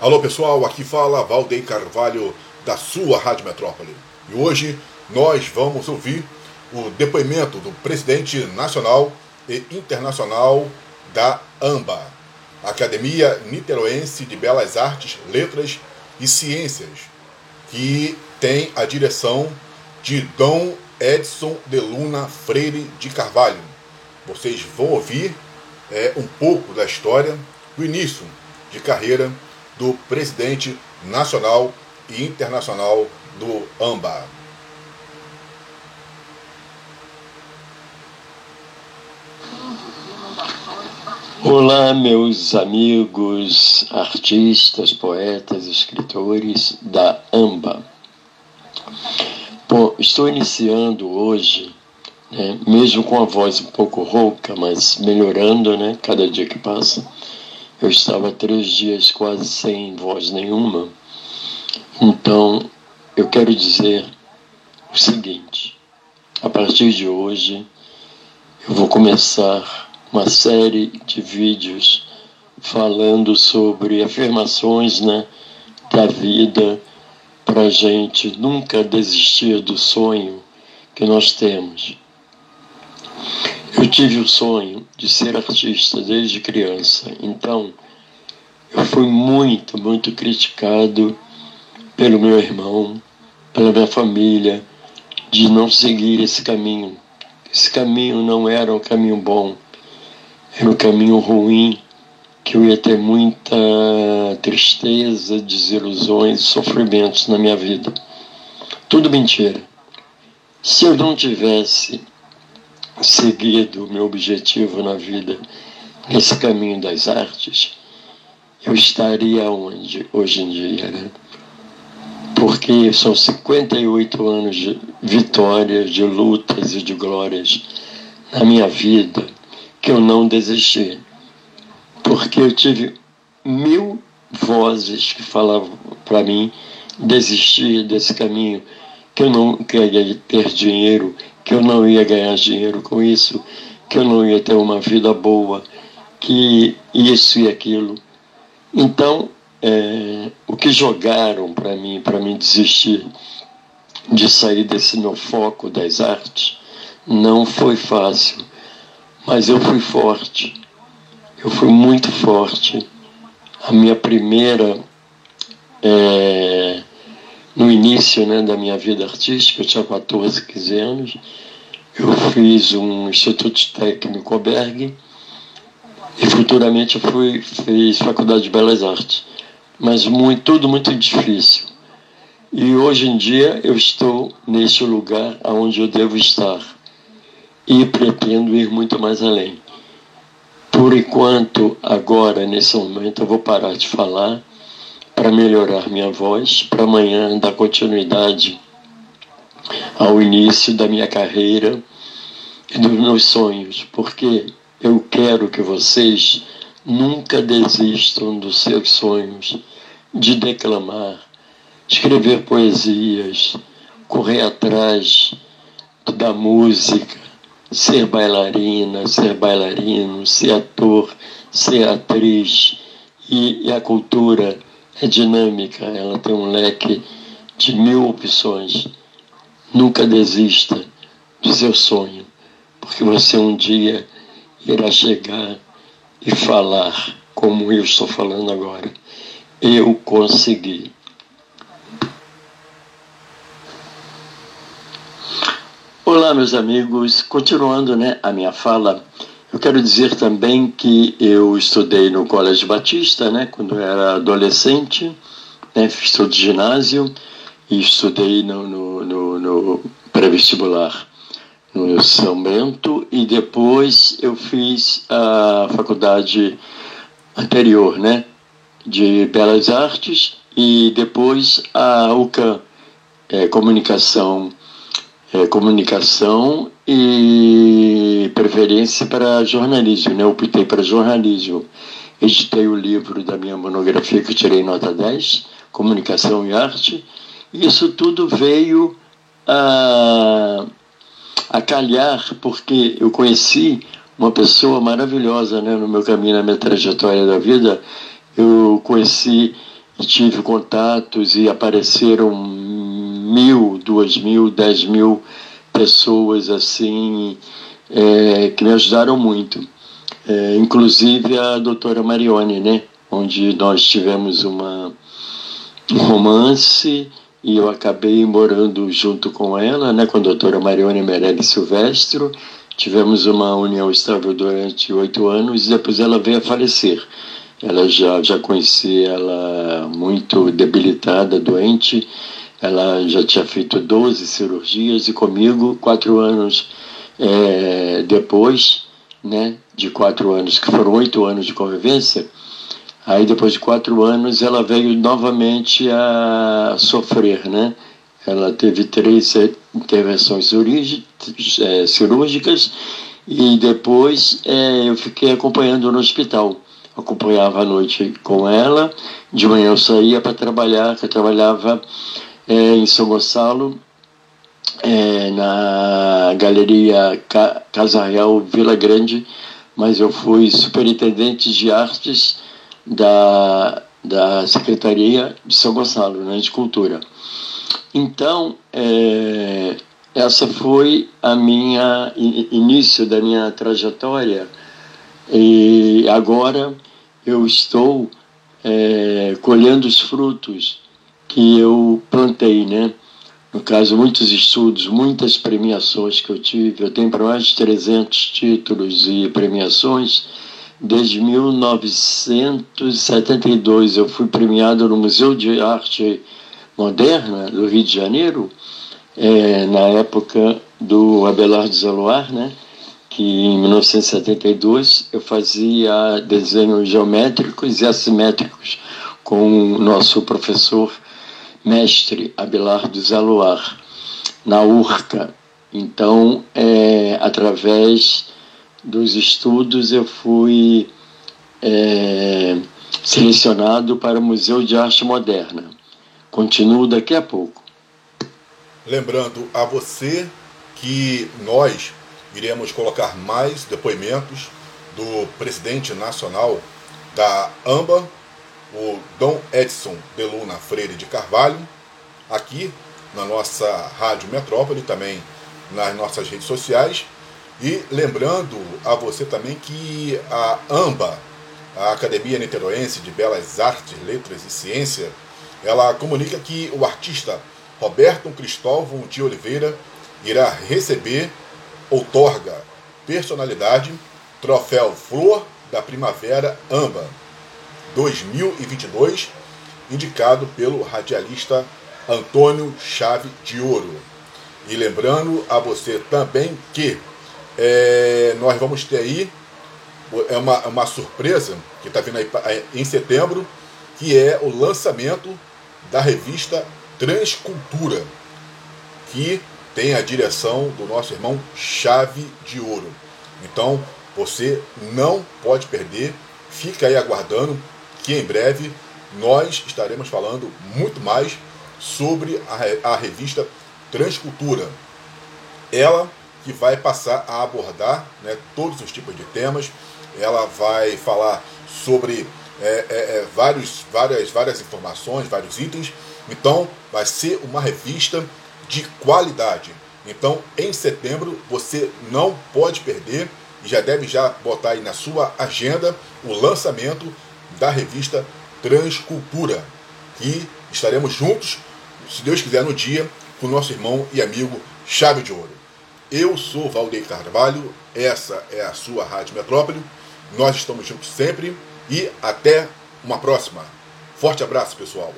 Alô pessoal, aqui fala Valdeir Carvalho da sua Rádio Metrópole. E hoje nós vamos ouvir o depoimento do presidente nacional e internacional da AMBA, Academia Niteroense de Belas Artes, Letras e Ciências, que tem a direção de Dom Edson de Luna Freire de Carvalho. Vocês vão ouvir é, um pouco da história, do início de carreira do presidente nacional e internacional do AMBA. Olá, meus amigos artistas, poetas, escritores da AMBA. Bom, estou iniciando hoje, né, mesmo com a voz um pouco rouca, mas melhorando, né, cada dia que passa eu estava três dias quase sem voz nenhuma. Então, eu quero dizer o seguinte: a partir de hoje, eu vou começar uma série de vídeos falando sobre afirmações né, da vida para a gente nunca desistir do sonho que nós temos. Eu tive o sonho de ser artista desde criança, então eu fui muito, muito criticado pelo meu irmão, pela minha família, de não seguir esse caminho. Esse caminho não era um caminho bom, era um caminho ruim, que eu ia ter muita tristeza, desilusões, sofrimentos na minha vida. Tudo mentira. Se eu não tivesse seguido o meu objetivo na vida nesse caminho das artes, eu estaria onde hoje em dia, né? Porque são 58 anos de vitórias, de lutas e de glórias na minha vida que eu não desisti. Porque eu tive mil vozes que falavam para mim desistir desse caminho, que eu não queria ter dinheiro, que eu não ia ganhar dinheiro com isso, que eu não ia ter uma vida boa, que isso e aquilo. Então, é, o que jogaram para mim, para mim desistir de sair desse meu foco das artes, não foi fácil, mas eu fui forte. Eu fui muito forte. A minha primeira é, no início né, da minha vida artística, eu tinha 14, 15 anos, eu fiz um Instituto Técnico Albergue e futuramente eu fui, fiz Faculdade de Belas Artes. Mas muito, tudo muito difícil. E hoje em dia eu estou nesse lugar onde eu devo estar e pretendo ir muito mais além. Por enquanto, agora, nesse momento, eu vou parar de falar para melhorar minha voz, para amanhã dar continuidade ao início da minha carreira e dos meus sonhos, porque eu quero que vocês nunca desistam dos seus sonhos de declamar, escrever poesias, correr atrás da música, ser bailarina, ser bailarino, ser ator, ser atriz e, e a cultura é dinâmica, ela tem um leque de mil opções. Nunca desista do seu sonho, porque você um dia irá chegar e falar como eu estou falando agora. Eu consegui. Olá, meus amigos. Continuando né, a minha fala, eu quero dizer também que eu estudei no Colégio Batista, né, quando era adolescente, né, estudei ginásio e estudei no, no, no, no pré-vestibular no São Bento e depois eu fiz a faculdade anterior, né, de Belas Artes e depois a UCAM, é, comunicação é, comunicação e preferência para jornalismo, né? Eu optei para jornalismo. Editei o livro da minha monografia que tirei nota 10, Comunicação e Arte. E isso tudo veio a, a calhar porque eu conheci uma pessoa maravilhosa né, no meu caminho, na minha trajetória da vida. Eu conheci tive contatos e apareceram mil, duas mil, dez mil pessoas assim é, que me ajudaram muito. É, inclusive a doutora Marione, né? Onde nós tivemos uma, um romance e eu acabei morando junto com ela, né? Com a doutora Marione Meirelles Silvestro. Tivemos uma união estável durante oito anos e depois ela veio a falecer. Ela já, já conheci ela muito debilitada, doente. Ela já tinha feito 12 cirurgias e comigo, quatro anos é, depois, né, de quatro anos, que foram oito anos de convivência, aí depois de quatro anos ela veio novamente a sofrer, né? Ela teve três intervenções é, cirúrgicas e depois é, eu fiquei acompanhando no hospital acompanhava à noite com ela. De manhã eu saía para trabalhar, que eu trabalhava é, em São Gonçalo, é, na Galeria Casa Real Vila Grande, mas eu fui superintendente de artes da, da Secretaria de São Gonçalo, né, de Cultura. Então, é, essa foi a minha início da minha trajetória e agora eu estou é, colhendo os frutos que eu plantei, né? No caso, muitos estudos, muitas premiações que eu tive. Eu tenho para mais de 300 títulos e premiações. Desde 1972 eu fui premiado no Museu de Arte Moderna do Rio de Janeiro, é, na época do Abelardo Zaloar, né? que em 1972 eu fazia desenhos geométricos e assimétricos com o nosso professor mestre Abelardo Zaluar, na URCA. Então, é, através dos estudos, eu fui é, selecionado para o Museu de Arte Moderna. Continuo daqui a pouco. Lembrando a você que nós iremos colocar mais depoimentos do presidente nacional da AMBA, o Dom Edson de Luna Freire de Carvalho, aqui na nossa Rádio Metrópole, também nas nossas redes sociais. E lembrando a você também que a AMBA, a Academia Niteroense de Belas Artes, Letras e Ciência, ela comunica que o artista Roberto Cristóvão de Oliveira irá receber outorga personalidade Troféu Flor da Primavera AMBA 2022, indicado pelo radialista Antônio Chave de Ouro. E lembrando a você também que é, nós vamos ter aí é uma, uma surpresa que está vindo aí em setembro, que é o lançamento da revista Transcultura, que tem a direção do nosso irmão Chave de Ouro. Então, você não pode perder, fica aí aguardando que em breve nós estaremos falando muito mais sobre a, a revista Transcultura. Ela que vai passar a abordar né, todos os tipos de temas, ela vai falar sobre é, é, é, vários, várias, várias informações, vários itens. Então, vai ser uma revista de qualidade. Então, em setembro, você não pode perder e já deve já botar aí na sua agenda o lançamento da revista Transcultura, que estaremos juntos, se Deus quiser, no dia com o nosso irmão e amigo Chave de Ouro. Eu sou Valdeir Carvalho, essa é a sua Rádio Metrópole. Nós estamos juntos sempre e até uma próxima. Forte abraço, pessoal.